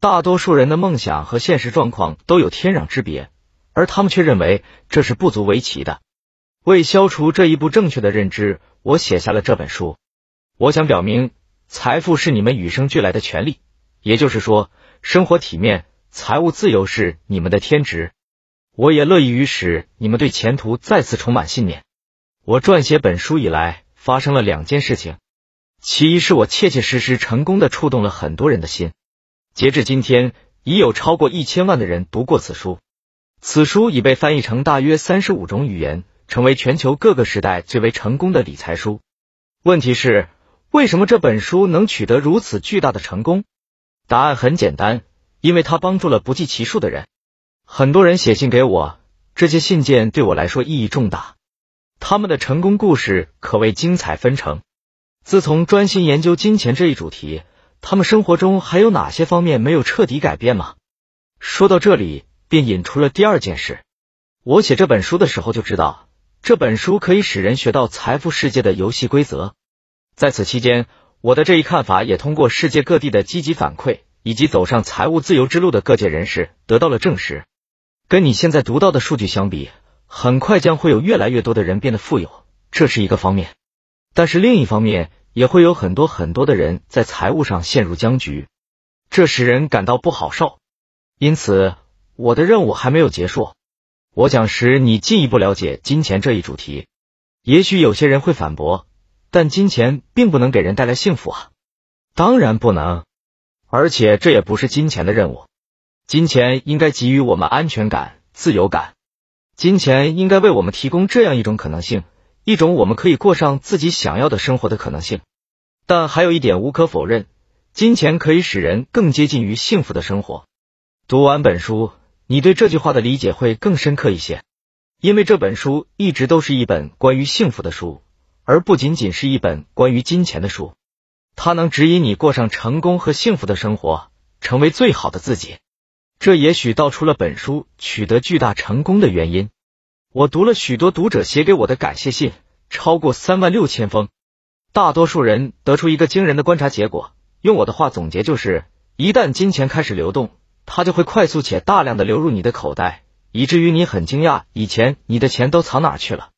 大多数人的梦想和现实状况都有天壤之别，而他们却认为这是不足为奇的。为消除这一不正确的认知，我写下了这本书。我想表明，财富是你们与生俱来的权利，也就是说，生活体面、财务自由是你们的天职。我也乐意于使你们对前途再次充满信念。我撰写本书以来，发生了两件事情。其一是我切切实实成功的触动了很多人的心。截至今天，已有超过一千万的人读过此书。此书已被翻译成大约三十五种语言。成为全球各个时代最为成功的理财书。问题是，为什么这本书能取得如此巨大的成功？答案很简单，因为它帮助了不计其数的人。很多人写信给我，这些信件对我来说意义重大。他们的成功故事可谓精彩纷呈。自从专心研究金钱这一主题，他们生活中还有哪些方面没有彻底改变吗？说到这里，便引出了第二件事。我写这本书的时候就知道。这本书可以使人学到财富世界的游戏规则。在此期间，我的这一看法也通过世界各地的积极反馈，以及走上财务自由之路的各界人士得到了证实。跟你现在读到的数据相比，很快将会有越来越多的人变得富有，这是一个方面。但是另一方面，也会有很多很多的人在财务上陷入僵局，这使人感到不好受。因此，我的任务还没有结束。我想使你进一步了解金钱这一主题。也许有些人会反驳，但金钱并不能给人带来幸福啊！当然不能，而且这也不是金钱的任务。金钱应该给予我们安全感、自由感。金钱应该为我们提供这样一种可能性，一种我们可以过上自己想要的生活的可能性。但还有一点无可否认，金钱可以使人更接近于幸福的生活。读完本书。你对这句话的理解会更深刻一些，因为这本书一直都是一本关于幸福的书，而不仅仅是一本关于金钱的书。它能指引你过上成功和幸福的生活，成为最好的自己。这也许道出了本书取得巨大成功的原因。我读了许多读者写给我的感谢信，超过三万六千封。大多数人得出一个惊人的观察结果，用我的话总结就是：一旦金钱开始流动。它就会快速且大量的流入你的口袋，以至于你很惊讶，以前你的钱都藏哪去了。